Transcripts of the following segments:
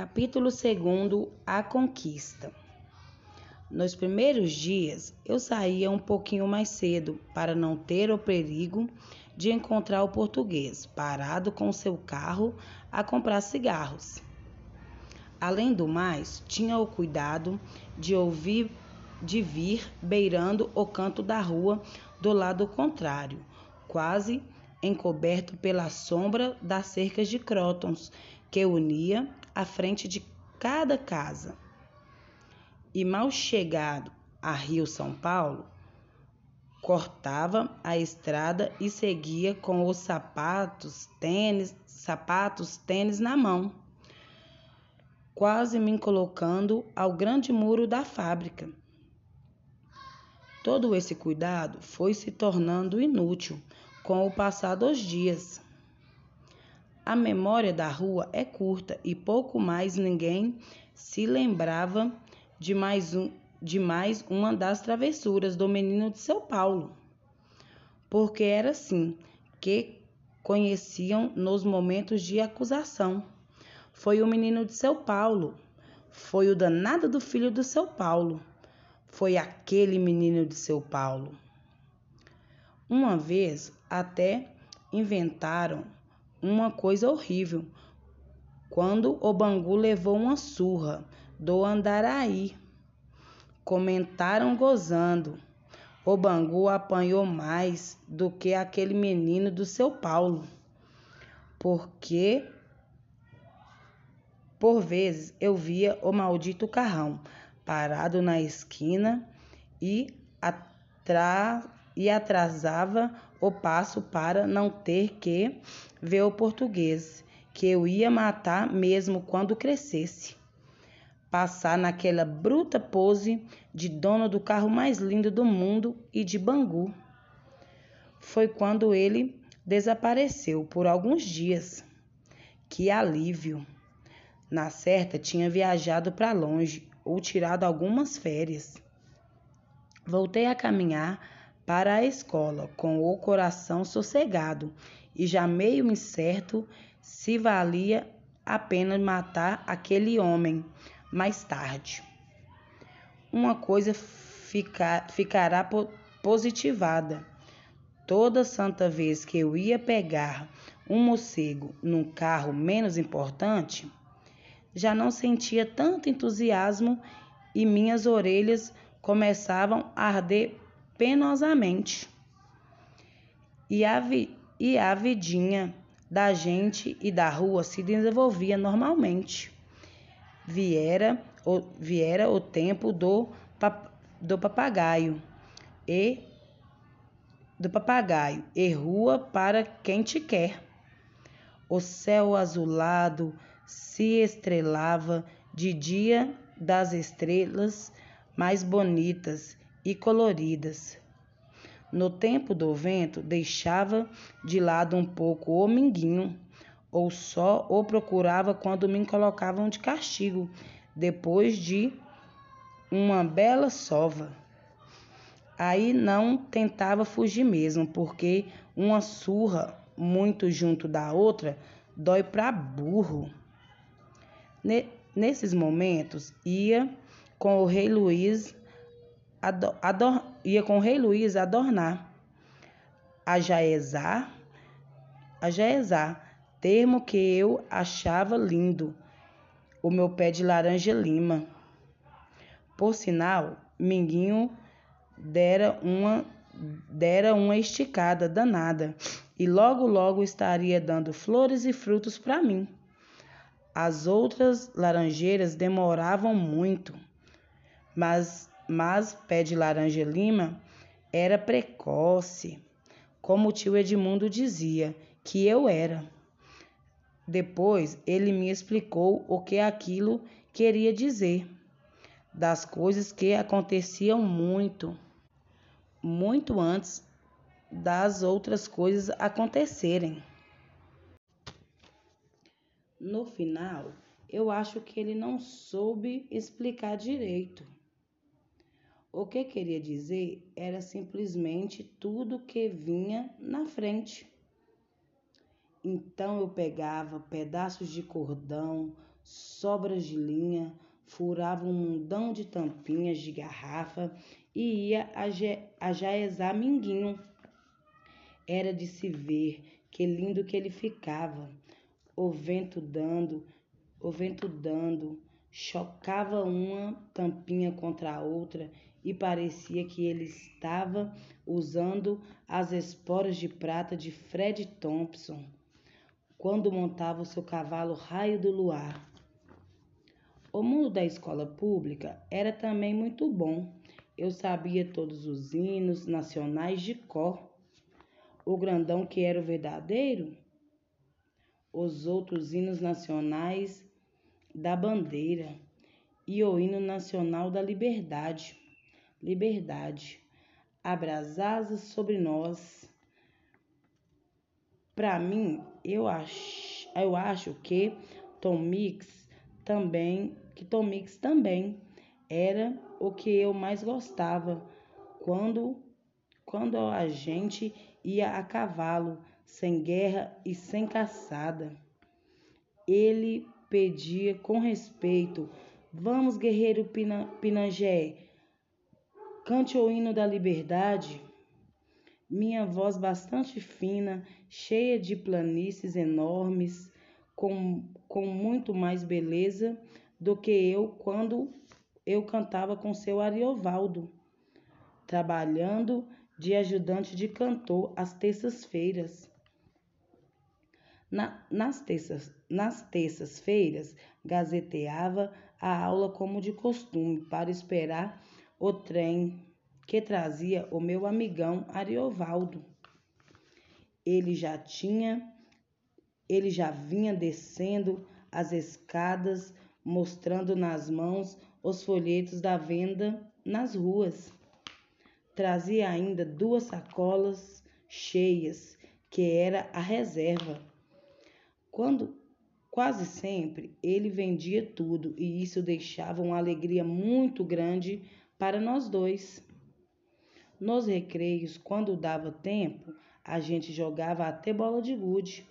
Capítulo 2 A Conquista Nos primeiros dias, eu saía um pouquinho mais cedo para não ter o perigo de encontrar o português parado com seu carro a comprar cigarros. Além do mais, tinha o cuidado de ouvir de vir beirando o canto da rua do lado contrário, quase encoberto pela sombra das cercas de crótons que unia à frente de cada casa. E mal chegado a Rio São Paulo, cortava a estrada e seguia com os sapatos, tênis, sapatos, tênis na mão, quase me colocando ao grande muro da fábrica. Todo esse cuidado foi se tornando inútil com o passar dos dias. A memória da rua é curta e pouco mais ninguém se lembrava de mais, um, de mais uma das travessuras do menino de São Paulo. Porque era assim que conheciam nos momentos de acusação. Foi o menino de São Paulo. Foi o danado do filho do São Paulo. Foi aquele menino de São Paulo. Uma vez até inventaram uma coisa horrível. Quando o Bangu levou uma surra do Andaraí, comentaram gozando. O Bangu apanhou mais do que aquele menino do seu Paulo, porque por vezes eu via o maldito carrão parado na esquina e, atra e atrasava o passo para não ter que ver o português, que eu ia matar mesmo quando crescesse. Passar naquela bruta pose de dono do carro mais lindo do mundo e de Bangu. Foi quando ele desapareceu por alguns dias. Que alívio! Na certa, tinha viajado para longe ou tirado algumas férias. Voltei a caminhar para a escola com o coração sossegado e já meio incerto se valia a pena matar aquele homem mais tarde. Uma coisa fica, ficará positivada. Toda santa vez que eu ia pegar um morcego num carro menos importante, já não sentia tanto entusiasmo e minhas orelhas começavam a arder penosamente. E a, vi, e a vidinha da gente e da rua se desenvolvia normalmente. Viera o, viera o tempo do, do papagaio e do papagaio e rua para quem te quer. O céu azulado se estrelava de dia das estrelas mais bonitas e coloridas. No tempo do vento, deixava de lado um pouco o minguinho, ou só o procurava quando me colocavam de castigo, depois de uma bela sova. Aí não tentava fugir mesmo, porque uma surra muito junto da outra dói para burro. Nesses momentos, ia com o rei Luiz ador, ia com o rei Luís adornar a Jaezá, a Jaezá, termo que eu achava lindo, o meu pé de laranja lima. Por sinal, Minguinho dera uma dera uma esticada danada e logo logo estaria dando flores e frutos para mim. As outras laranjeiras demoravam muito, mas mas pé de laranja lima era precoce, como o tio Edmundo dizia que eu era. Depois ele me explicou o que aquilo queria dizer, das coisas que aconteciam muito, muito antes das outras coisas acontecerem. No final, eu acho que ele não soube explicar direito. O que queria dizer era simplesmente tudo que vinha na frente. Então eu pegava pedaços de cordão, sobras de linha, furava um mundão de tampinhas de garrafa e ia ajaezar minguinho. Era de se ver que lindo que ele ficava, o vento dando, o vento dando, chocava uma tampinha contra a outra e parecia que ele estava usando as esporas de prata de Fred Thompson quando montava o seu cavalo Raio do Luar. O mundo da escola pública era também muito bom. Eu sabia todos os hinos nacionais de cor. O grandão que era o verdadeiro, os outros hinos nacionais da bandeira e o hino nacional da liberdade. Liberdade, abrasas sobre nós. Para mim, eu acho, eu acho que Tom Mix também, que Tom Mix também era o que eu mais gostava quando quando a gente ia a cavalo, sem guerra e sem caçada. Ele pedia com respeito: Vamos, guerreiro Pinangé, cante o hino da liberdade. Minha voz bastante fina, cheia de planícies enormes, com, com muito mais beleza do que eu quando eu cantava com seu Ariovaldo, trabalhando de ajudante de cantor às terças-feiras. Na, nas terças, nas terças-feiras, gazeteava a aula como de costume, para esperar o trem que trazia o meu amigão Ariovaldo. Ele já tinha, ele já vinha descendo as escadas, mostrando nas mãos os folhetos da venda nas ruas. Trazia ainda duas sacolas cheias, que era a reserva. Quando quase sempre ele vendia tudo e isso deixava uma alegria muito grande para nós dois. Nos recreios, quando dava tempo, a gente jogava até bola de gude.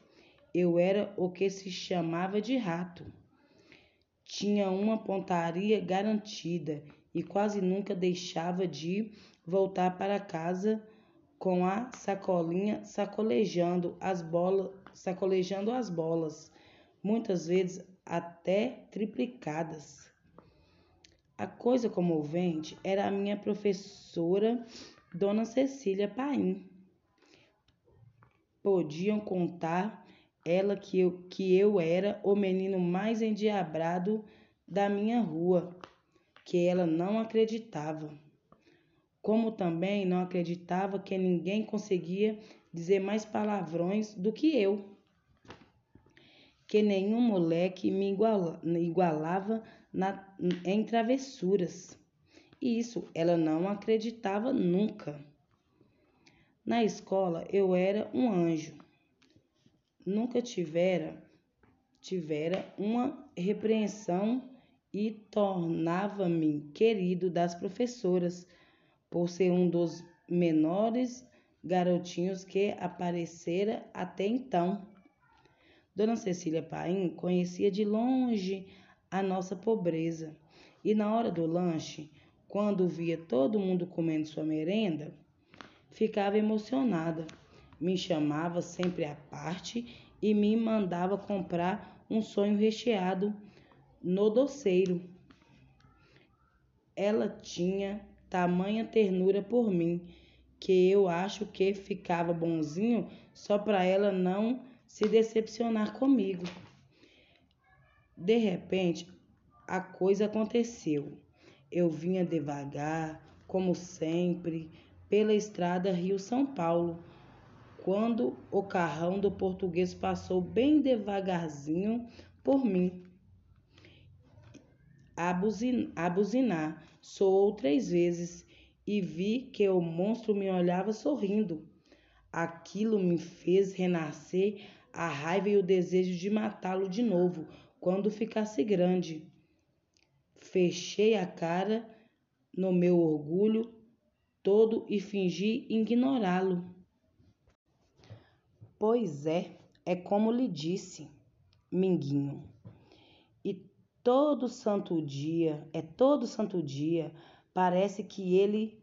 Eu era o que se chamava de rato. Tinha uma pontaria garantida e quase nunca deixava de voltar para casa com a sacolinha sacolejando as bolas, sacolejando as bolas, muitas vezes até triplicadas. A coisa comovente era a minha professora, Dona Cecília Paim. Podiam contar ela que eu, que eu era o menino mais endiabrado da minha rua, que ela não acreditava como também não acreditava que ninguém conseguia dizer mais palavrões do que eu, que nenhum moleque me igualava na, em travessuras. E isso ela não acreditava nunca. Na escola eu era um anjo. Nunca tivera tivera uma repreensão e tornava-me querido das professoras por ser um dos menores garotinhos que aparecera até então. Dona Cecília Paim conhecia de longe a nossa pobreza e na hora do lanche, quando via todo mundo comendo sua merenda, ficava emocionada. Me chamava sempre à parte e me mandava comprar um sonho recheado no doceiro. Ela tinha tamanha ternura por mim, que eu acho que ficava bonzinho só para ela não se decepcionar comigo. De repente, a coisa aconteceu. Eu vinha devagar, como sempre, pela estrada Rio-São Paulo, quando o carrão do português passou bem devagarzinho por mim. A, buzinar, Soou três vezes e vi que o monstro me olhava sorrindo. Aquilo me fez renascer a raiva e o desejo de matá-lo de novo quando ficasse grande. Fechei a cara no meu orgulho todo e fingi ignorá-lo. Pois é, é como lhe disse, Minguinho. E todo santo dia, é todo santo dia, parece que ele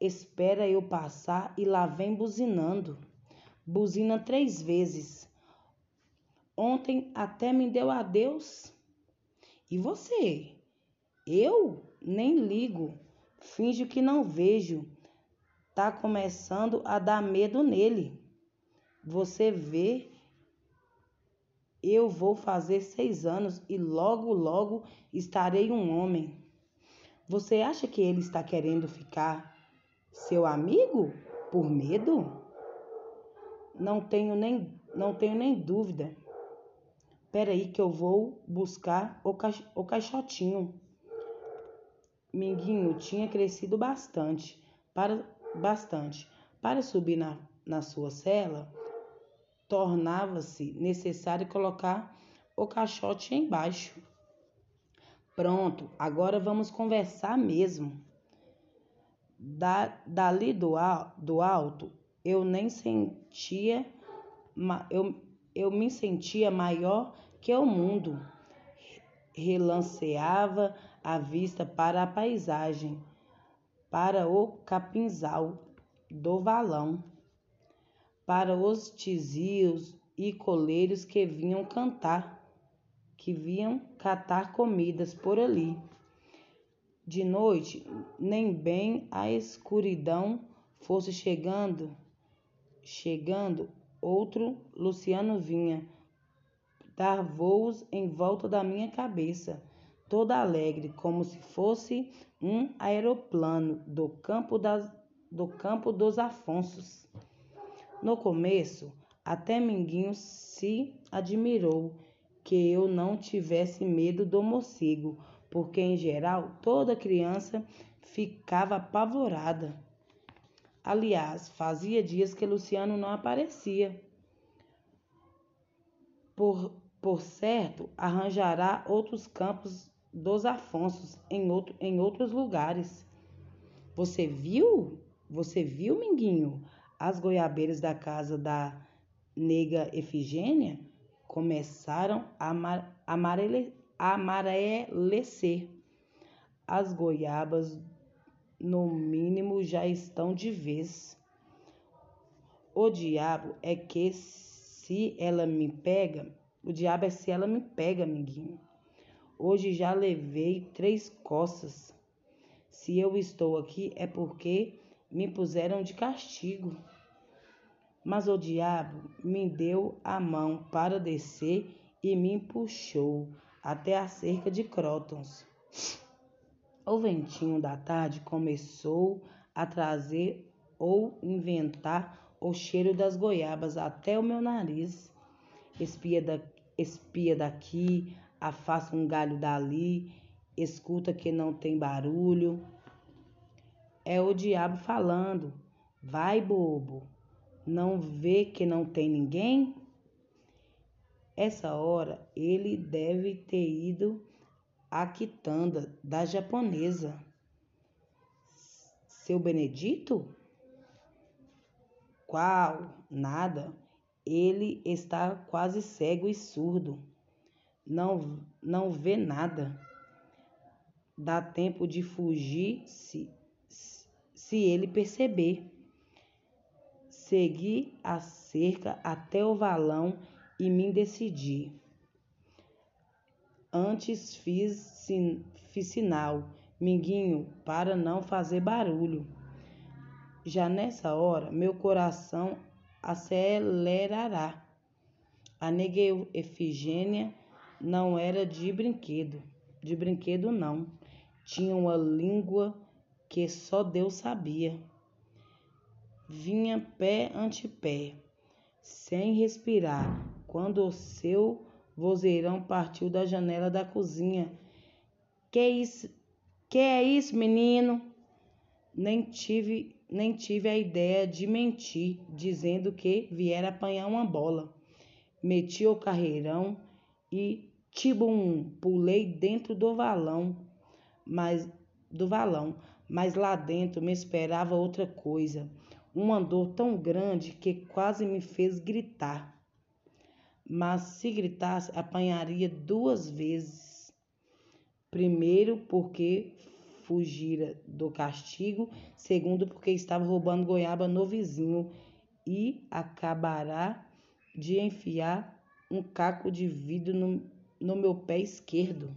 espera eu passar e lá vem buzinando. Buzina três vezes. Ontem até me deu adeus. E você? Eu nem ligo, finjo que não vejo. Tá começando a dar medo nele. Você vê, eu vou fazer seis anos e logo, logo estarei um homem. Você acha que ele está querendo ficar seu amigo por medo? Não tenho nem, não tenho nem dúvida. Espera aí que eu vou buscar o, ca o caixotinho. Minguinho tinha crescido bastante, para bastante. Para subir na, na sua cela, tornava-se necessário colocar o caixote embaixo. Pronto, agora vamos conversar mesmo. Da, dali do, do alto, eu nem sentia, eu, eu me sentia maior que o mundo. Relanceava a vista para a paisagem, para o capinzal do valão, para os tizios e coleiros que vinham cantar, que vinham catar comidas por ali. De noite, nem bem a escuridão fosse chegando, chegando, outro Luciano vinha dar voos em volta da minha cabeça, toda alegre, como se fosse um aeroplano do campo, das, do campo dos Afonsos. No começo, até Minguinho se admirou que eu não tivesse medo do morcego, porque em geral toda criança ficava apavorada. Aliás, fazia dias que Luciano não aparecia. Por, por certo, arranjará outros campos dos Afonsos em, outro, em outros lugares. Você viu? Você viu, Minguinho? As goiabeiras da casa da nega Efigênia começaram a amarele, amarecer. As goiabas no mínimo já estão de vez. O diabo é que se ela me pega, o diabo é se ela me pega, amiguinho. Hoje já levei três coças. Se eu estou aqui é porque me puseram de castigo. Mas o diabo me deu a mão para descer e me puxou até a cerca de Crótons. O ventinho da tarde começou a trazer ou inventar o cheiro das goiabas até o meu nariz. Espia, da, espia daqui, afasta um galho dali, escuta que não tem barulho. É o diabo falando. Vai, bobo, não vê que não tem ninguém? Essa hora ele deve ter ido a quitanda da japonesa. Seu Benedito? Qual? Nada. Ele está quase cego e surdo. Não, não vê nada. Dá tempo de fugir se, se ele perceber. Segui a cerca até o valão e me decidi. Antes fiz, fiz sinal, Minguinho, para não fazer barulho. Já nessa hora, meu coração acelerará. A nega Efigênia não era de brinquedo, de brinquedo não. Tinha uma língua que só Deus sabia. Vinha pé ante pé, sem respirar, quando o seu vozeirão partiu da janela da cozinha. Que isso? Que é isso, menino? Nem tive, nem tive a ideia de mentir, dizendo que viera apanhar uma bola. Meti o carreirão e tibum, pulei dentro do valão, mas do valão, mas lá dentro me esperava outra coisa, uma dor tão grande que quase me fez gritar mas se gritasse, apanharia duas vezes. Primeiro, porque fugira do castigo. Segundo, porque estava roubando goiaba no vizinho e acabará de enfiar um caco de vidro no, no meu pé esquerdo.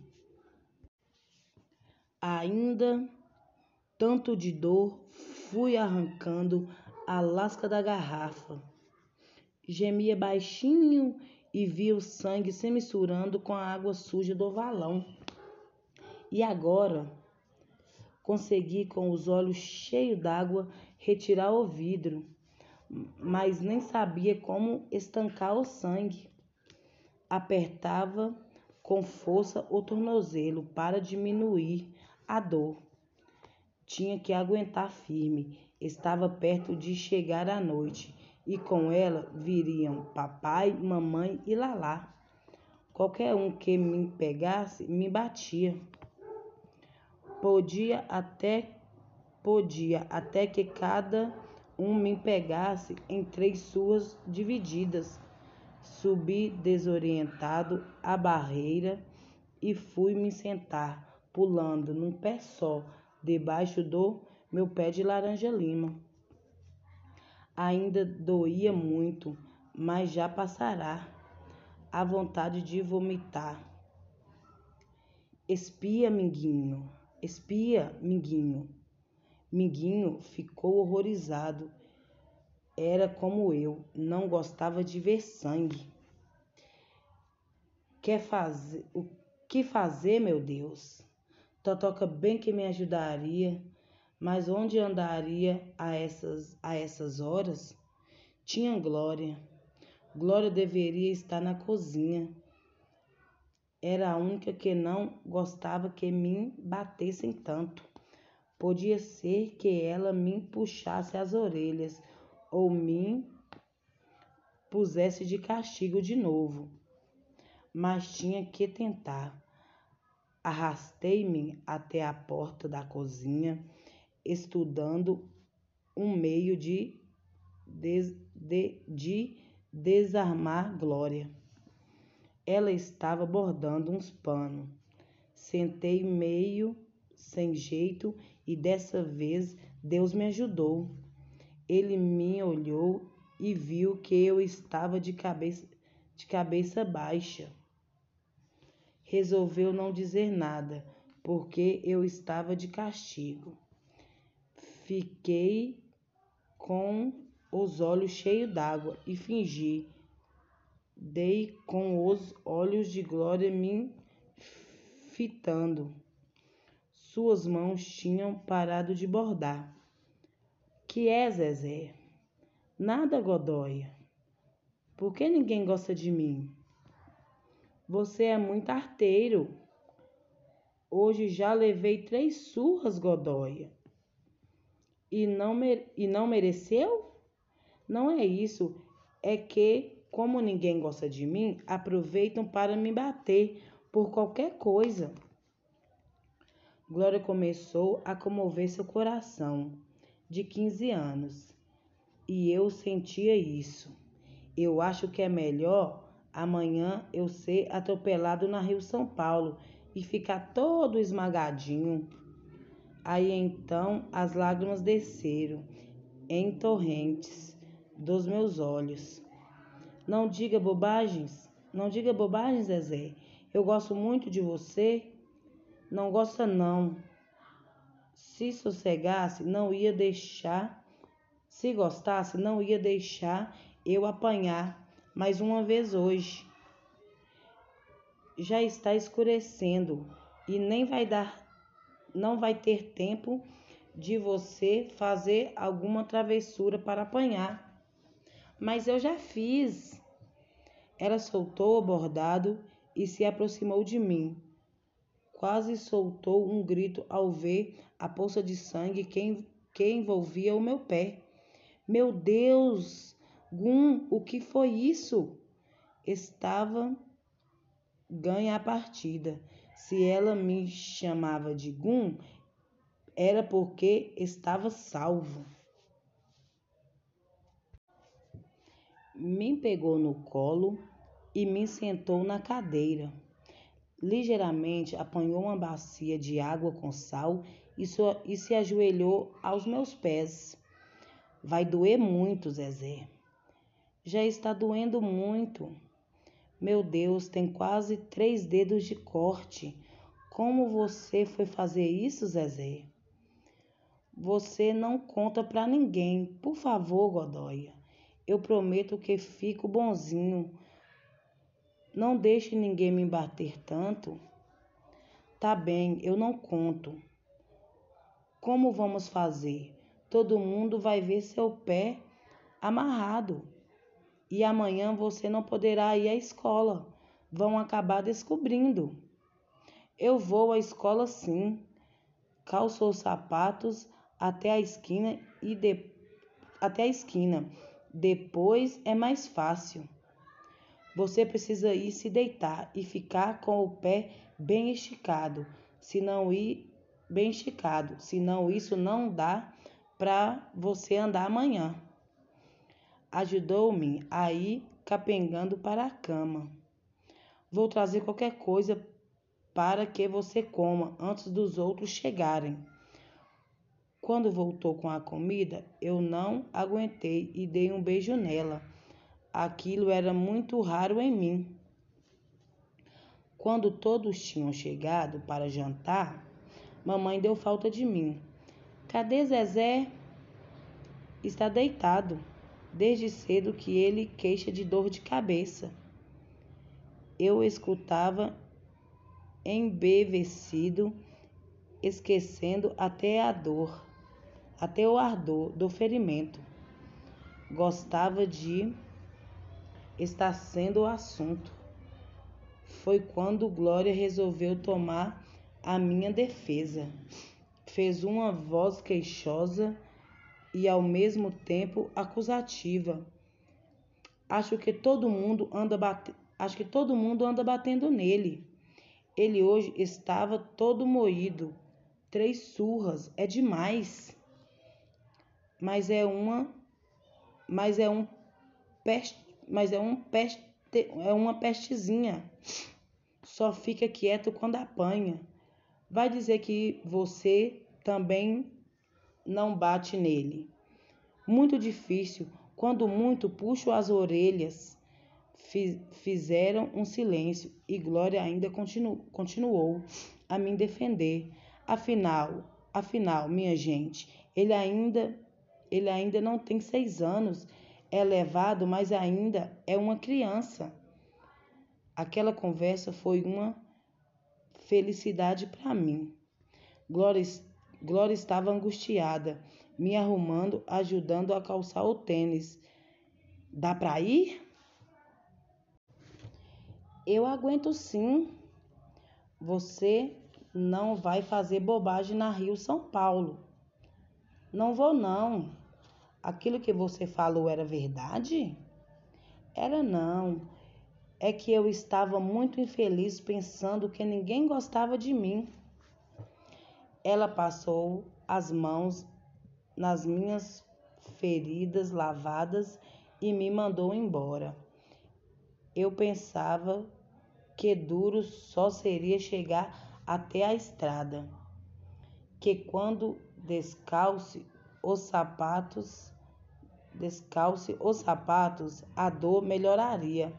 Ainda tanto de dor, fui arrancando a lasca da garrafa. Gemia baixinho e via o sangue se misturando com a água suja do valão. E agora consegui, com os olhos cheios d'água, retirar o vidro, mas nem sabia como estancar o sangue. Apertava com força o tornozelo para diminuir a dor. Tinha que aguentar firme. Estava perto de chegar a noite e com ela viriam papai, mamãe e Lalá. Qualquer um que me pegasse me batia. Podia até podia até que cada um me pegasse em três suas divididas. Subi desorientado a barreira e fui me sentar, pulando num pé só, debaixo do meu pé de laranja lima. Ainda doía muito, mas já passará. A vontade de vomitar. Espia, minguinho. Espia, Minguinho. Minguinho ficou horrorizado. Era como eu, não gostava de ver sangue. Quer fazer o que fazer, meu Deus? Totoca bem que me ajudaria, mas onde andaria a essas a essas horas? Tinha Glória. Glória deveria estar na cozinha era a única que não gostava que me batessem tanto. Podia ser que ela me puxasse as orelhas ou me pusesse de castigo de novo. Mas tinha que tentar. Arrastei-me até a porta da cozinha, estudando um meio de, des, de, de desarmar Glória. Ela estava bordando uns panos. Sentei meio sem jeito e dessa vez Deus me ajudou. Ele me olhou e viu que eu estava de cabeça, de cabeça baixa. Resolveu não dizer nada, porque eu estava de castigo. Fiquei com os olhos cheios d'água e fingi Dei com os olhos de Glória me fitando. Suas mãos tinham parado de bordar. Que é, Zezé? Nada, Godóia. Por que ninguém gosta de mim? Você é muito arteiro. Hoje já levei três surras, Godóia. E não, e não mereceu? Não é isso. É que como ninguém gosta de mim, aproveitam para me bater por qualquer coisa. Glória começou a comover seu coração, de 15 anos, e eu sentia isso. Eu acho que é melhor amanhã eu ser atropelado na Rio São Paulo e ficar todo esmagadinho. Aí então as lágrimas desceram em torrentes dos meus olhos. Não diga bobagens. Não diga bobagens, Zezé. Eu gosto muito de você. Não gosta, não. Se sossegasse, não ia deixar. Se gostasse, não ia deixar eu apanhar mais uma vez hoje. Já está escurecendo e nem vai dar, não vai ter tempo de você fazer alguma travessura para apanhar mas eu já fiz. Ela soltou o bordado e se aproximou de mim. Quase soltou um grito ao ver a poça de sangue que, que envolvia o meu pé. Meu Deus! Gum, o que foi isso? Estava ganha a partida. Se ela me chamava de Gum, era porque estava salvo. me pegou no colo e me sentou na cadeira. ligeiramente, apanhou uma bacia de água com sal e, so, e se ajoelhou aos meus pés. Vai doer muito, Zezé. Já está doendo muito. Meu Deus, tem quase três dedos de corte. Como você foi fazer isso, Zezé? Você não conta para ninguém. Por favor, Godóia. Eu prometo que fico bonzinho. Não deixe ninguém me bater tanto. Tá bem, eu não conto. Como vamos fazer? Todo mundo vai ver seu pé amarrado. E amanhã você não poderá ir à escola. Vão acabar descobrindo. Eu vou à escola sim. Calço os sapatos até a esquina e de... até a esquina. Depois é mais fácil. Você precisa ir se deitar e ficar com o pé bem esticado, se não ir bem esticado, senão isso não dá para você andar amanhã. Ajudou-me a ir capengando para a cama. Vou trazer qualquer coisa para que você coma antes dos outros chegarem. Quando voltou com a comida, eu não aguentei e dei um beijo nela. Aquilo era muito raro em mim. Quando todos tinham chegado para jantar, mamãe deu falta de mim. Cadê Zezé? Está deitado. Desde cedo que ele queixa de dor de cabeça. Eu escutava embevecido, esquecendo até a dor, até o ardor do ferimento. Gostava de está sendo o assunto. Foi quando Glória resolveu tomar a minha defesa. Fez uma voz queixosa e ao mesmo tempo acusativa. Acho que todo mundo anda bate... acho que todo mundo anda batendo nele. Ele hoje estava todo moído. Três surras é demais. Mas é uma mas é um peste mas é, um peste, é uma pestezinha. Só fica quieto quando apanha. Vai dizer que você também não bate nele. Muito difícil, quando muito puxo as orelhas. Fizeram um silêncio e Glória ainda continu, continuou a me defender. Afinal, afinal, minha gente, ele ainda, ele ainda não tem seis anos é levado, mas ainda é uma criança. Aquela conversa foi uma felicidade para mim. Glória, Glória estava angustiada, me arrumando, ajudando a calçar o tênis. Dá para ir? Eu aguento sim. Você não vai fazer bobagem na Rio São Paulo. Não vou não aquilo que você falou era verdade? Era não. É que eu estava muito infeliz pensando que ninguém gostava de mim. Ela passou as mãos nas minhas feridas lavadas e me mandou embora. Eu pensava que duro só seria chegar até a estrada, que quando descalce os sapatos descalce os sapatos, a dor melhoraria.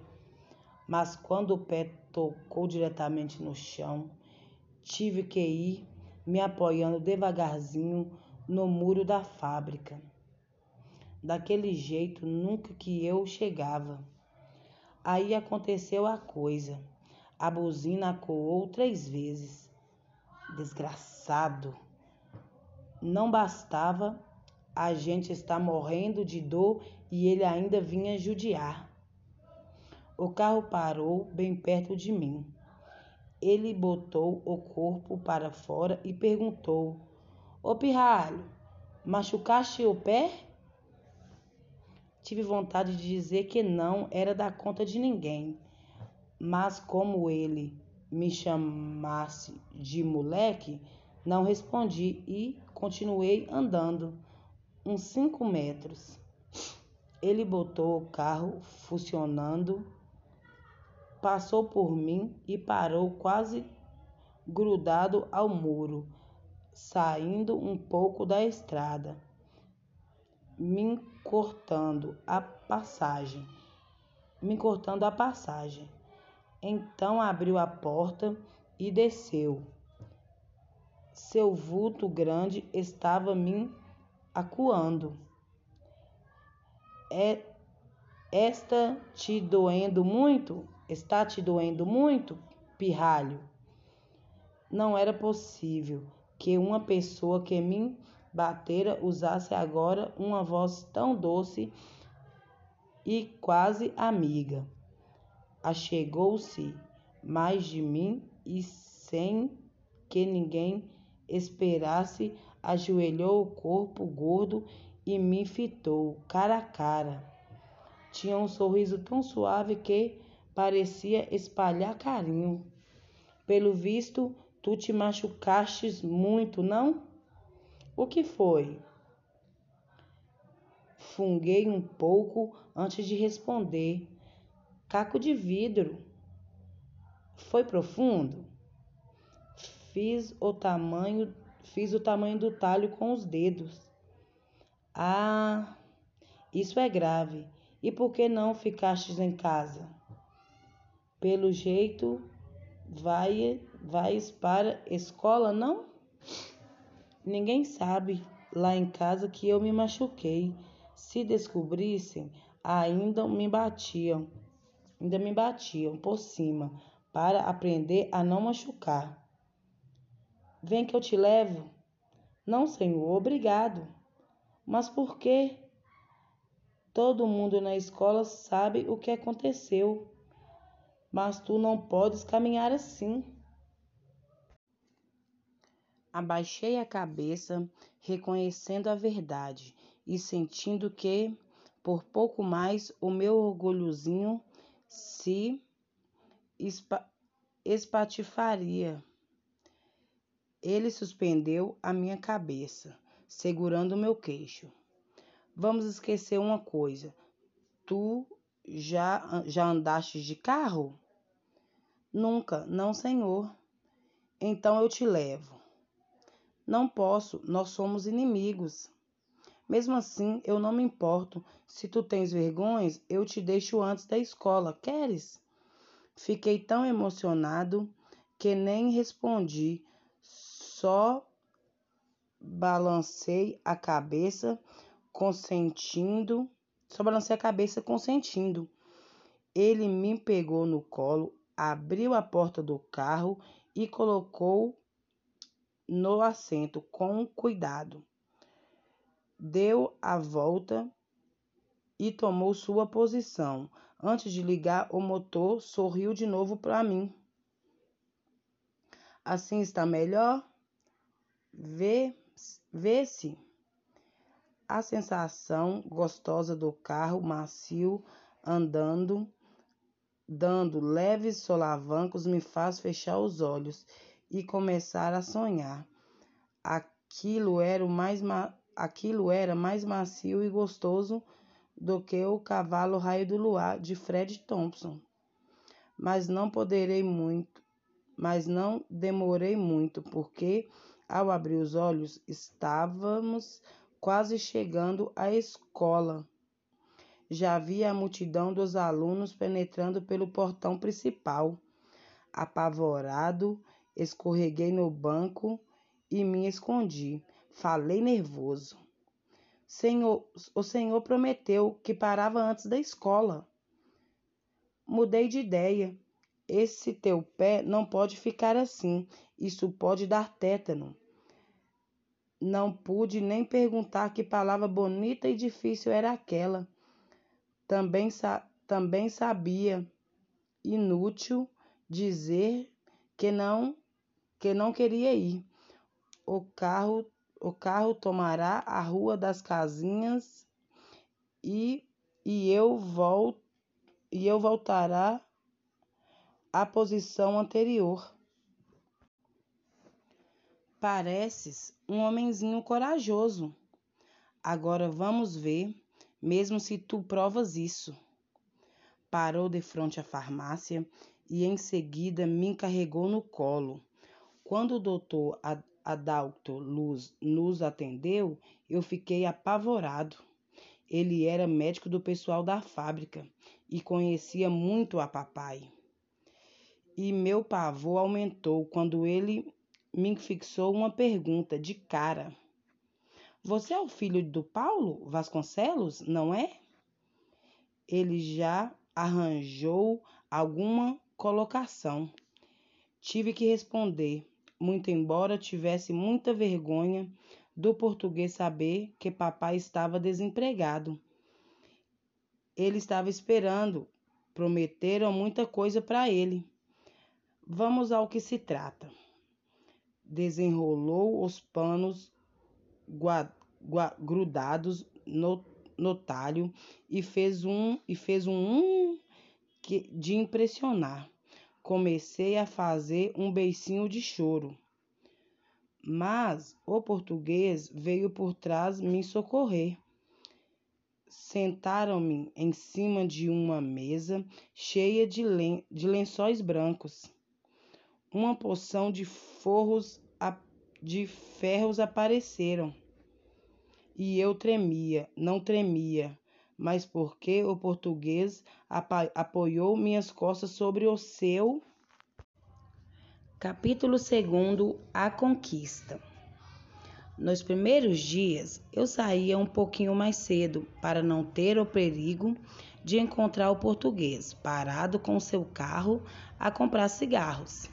Mas quando o pé tocou diretamente no chão, tive que ir me apoiando devagarzinho no muro da fábrica. Daquele jeito nunca que eu chegava. Aí aconteceu a coisa. A buzina coou três vezes. Desgraçado. Não bastava a gente está morrendo de dor e ele ainda vinha judiar. O carro parou bem perto de mim. Ele botou o corpo para fora e perguntou: Ô pirralho, machucaste o pé? Tive vontade de dizer que não era da conta de ninguém, mas como ele me chamasse de moleque, não respondi e continuei andando uns cinco metros. Ele botou o carro funcionando passou por mim e parou quase grudado ao muro, saindo um pouco da estrada, me cortando a passagem, me cortando a passagem. Então abriu a porta e desceu. Seu vulto grande estava me acuando. É, esta te doendo muito? Está te doendo muito, pirralho? Não era possível que uma pessoa que me batera usasse agora uma voz tão doce e quase amiga. Achegou-se mais de mim e, sem que ninguém esperasse, ajoelhou o corpo gordo e me fitou cara a cara. Tinha um sorriso tão suave que parecia espalhar carinho. Pelo visto, tu te machucastes muito, não? O que foi? Funguei um pouco antes de responder. Caco de vidro. Foi profundo? Fiz o tamanho, fiz o tamanho do talho com os dedos. Ah, isso é grave. E por que não ficastes em casa? Pelo jeito, vai, vais para escola, não? Ninguém sabe lá em casa que eu me machuquei. Se descobrissem, ainda me batiam, ainda me batiam por cima para aprender a não machucar. Vem que eu te levo. Não, senhor, obrigado. Mas por quê? Todo mundo na escola sabe o que aconteceu, mas tu não podes caminhar assim. Abaixei a cabeça, reconhecendo a verdade e sentindo que, por pouco mais, o meu orgulhozinho se espatifaria. Ele suspendeu a minha cabeça segurando o meu queixo. Vamos esquecer uma coisa. Tu já, já andaste de carro? Nunca, não, senhor. Então eu te levo. Não posso, nós somos inimigos. Mesmo assim, eu não me importo. Se tu tens vergonhas, eu te deixo antes da escola. Queres? Fiquei tão emocionado que nem respondi, só balancei a cabeça, consentindo, só balancei a cabeça consentindo. Ele me pegou no colo, abriu a porta do carro e colocou no assento com cuidado. Deu a volta e tomou sua posição. Antes de ligar o motor, sorriu de novo para mim. Assim está melhor? Vê Vê-se a sensação gostosa do carro macio andando, dando leves solavancos, me faz fechar os olhos e começar a sonhar. Aquilo era, mais aquilo era mais macio e gostoso do que o cavalo raio do luar de Fred Thompson. Mas não poderei muito, mas não demorei muito, porque ao abrir os olhos, estávamos quase chegando à escola. Já vi a multidão dos alunos penetrando pelo portão principal. Apavorado, escorreguei no banco e me escondi. Falei nervoso. Senhor, o senhor prometeu que parava antes da escola. Mudei de ideia. Esse teu pé não pode ficar assim. Isso pode dar tétano. Não pude nem perguntar que palavra bonita e difícil era aquela. Também, sa também sabia inútil dizer que não que não queria ir. O carro o carro tomará a rua das casinhas e, e eu volto e eu voltará à posição anterior. Pareces um homenzinho corajoso. Agora vamos ver, mesmo se tu provas isso. Parou de frente à farmácia e em seguida me carregou no colo. Quando o doutor Adalto Luz nos atendeu, eu fiquei apavorado. Ele era médico do pessoal da fábrica e conhecia muito a papai. E meu pavor aumentou quando ele me fixou uma pergunta de cara. Você é o filho do Paulo Vasconcelos, não é? Ele já arranjou alguma colocação. Tive que responder, muito embora tivesse muita vergonha do português saber que papai estava desempregado. Ele estava esperando, prometeram muita coisa para ele. Vamos ao que se trata. Desenrolou os panos grudados no, no talho e fez um e fez um, um que, de impressionar. Comecei a fazer um beicinho de choro. Mas o português veio por trás me socorrer. Sentaram-me em cima de uma mesa cheia de, len de lençóis brancos. Uma porção de forros de ferros apareceram. E eu tremia, não tremia, mas porque o português apoiou minhas costas sobre o seu. Capítulo 2 A Conquista Nos primeiros dias eu saía um pouquinho mais cedo para não ter o perigo de encontrar o português parado com seu carro a comprar cigarros.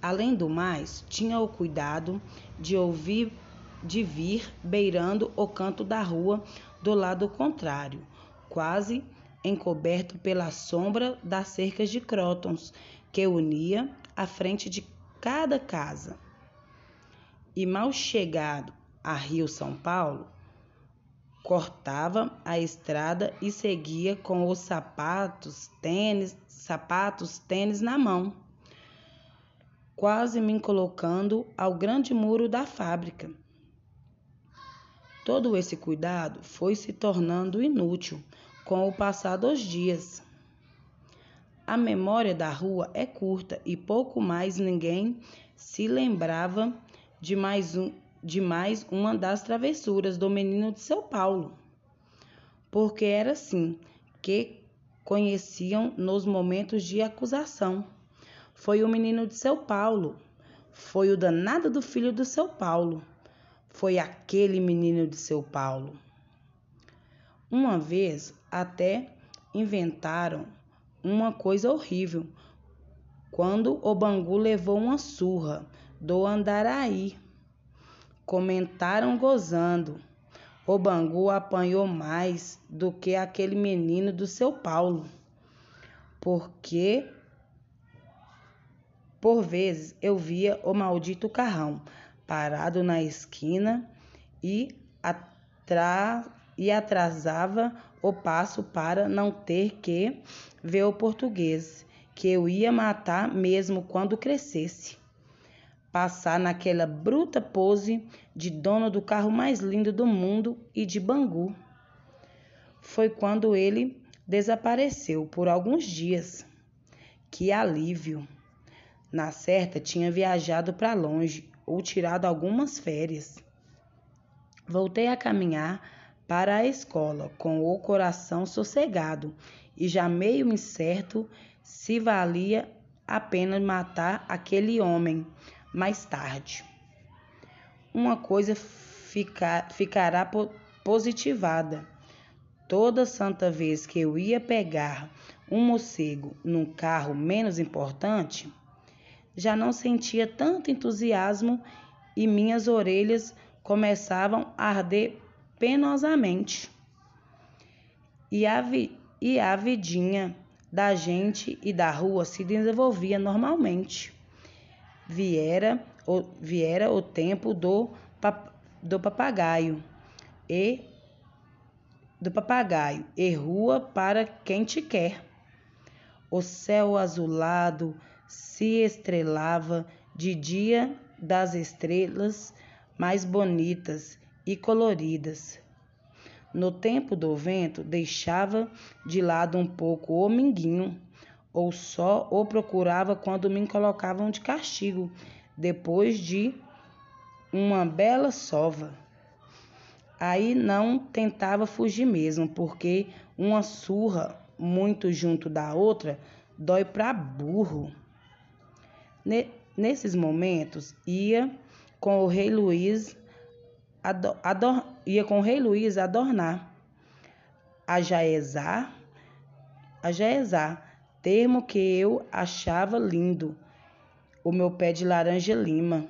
Além do mais, tinha o cuidado de ouvir de vir beirando o canto da rua do lado contrário, quase encoberto pela sombra das cercas de crótons que unia a frente de cada casa. E mal chegado a Rio São Paulo, cortava a estrada e seguia com os sapatos, tênis, sapatos, tênis na mão, quase me colocando ao grande muro da fábrica Todo esse cuidado foi se tornando inútil com o passar dos dias. A memória da rua é curta e pouco mais ninguém se lembrava de mais, um, de mais uma das travessuras do menino de São Paulo. Porque era assim que conheciam nos momentos de acusação. Foi o menino de São Paulo, foi o danado do filho do São Paulo foi aquele menino de seu Paulo. Uma vez até inventaram uma coisa horrível, quando o Bangu levou uma surra do Andaraí. Comentaram gozando. O Bangu apanhou mais do que aquele menino do seu Paulo, porque por vezes eu via o maldito carrão parado na esquina e, atra e atrasava o passo para não ter que ver o português, que eu ia matar mesmo quando crescesse. Passar naquela bruta pose de dono do carro mais lindo do mundo e de Bangu. Foi quando ele desapareceu por alguns dias. Que alívio! Na certa, tinha viajado para longe, ou tirado algumas férias. Voltei a caminhar para a escola com o coração sossegado e já meio incerto se valia a pena matar aquele homem mais tarde. Uma coisa fica, ficará positivada. Toda santa vez que eu ia pegar um morcego num carro menos importante, já não sentia tanto entusiasmo e minhas orelhas começavam a arder penosamente. E a, vi, e a vidinha da gente e da rua se desenvolvia normalmente. Viera o, viera o tempo do, do papagaio e do papagaio e rua para quem te quer. O céu azulado se estrelava de dia das estrelas mais bonitas e coloridas. No tempo do vento, deixava de lado um pouco o minguinho, ou só o procurava quando me colocavam de castigo, depois de uma bela sova. Aí não tentava fugir mesmo, porque uma surra muito junto da outra dói para burro. Nesses momentos ia com o rei Luiz ador, ador, ia com o rei adornar a Jaezá, a termo que eu achava lindo, o meu pé de laranja lima.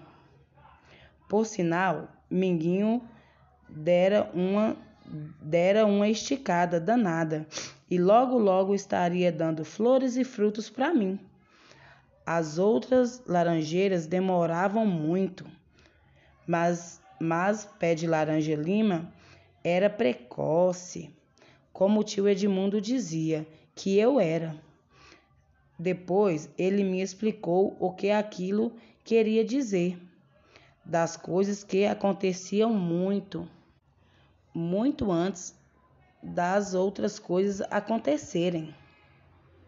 Por sinal, Minguinho dera uma dera uma esticada danada e logo logo estaria dando flores e frutos para mim. As outras laranjeiras demoravam muito, mas mas pé de laranja lima era precoce, como o tio Edmundo dizia que eu era. Depois ele me explicou o que aquilo queria dizer, das coisas que aconteciam muito, muito antes das outras coisas acontecerem.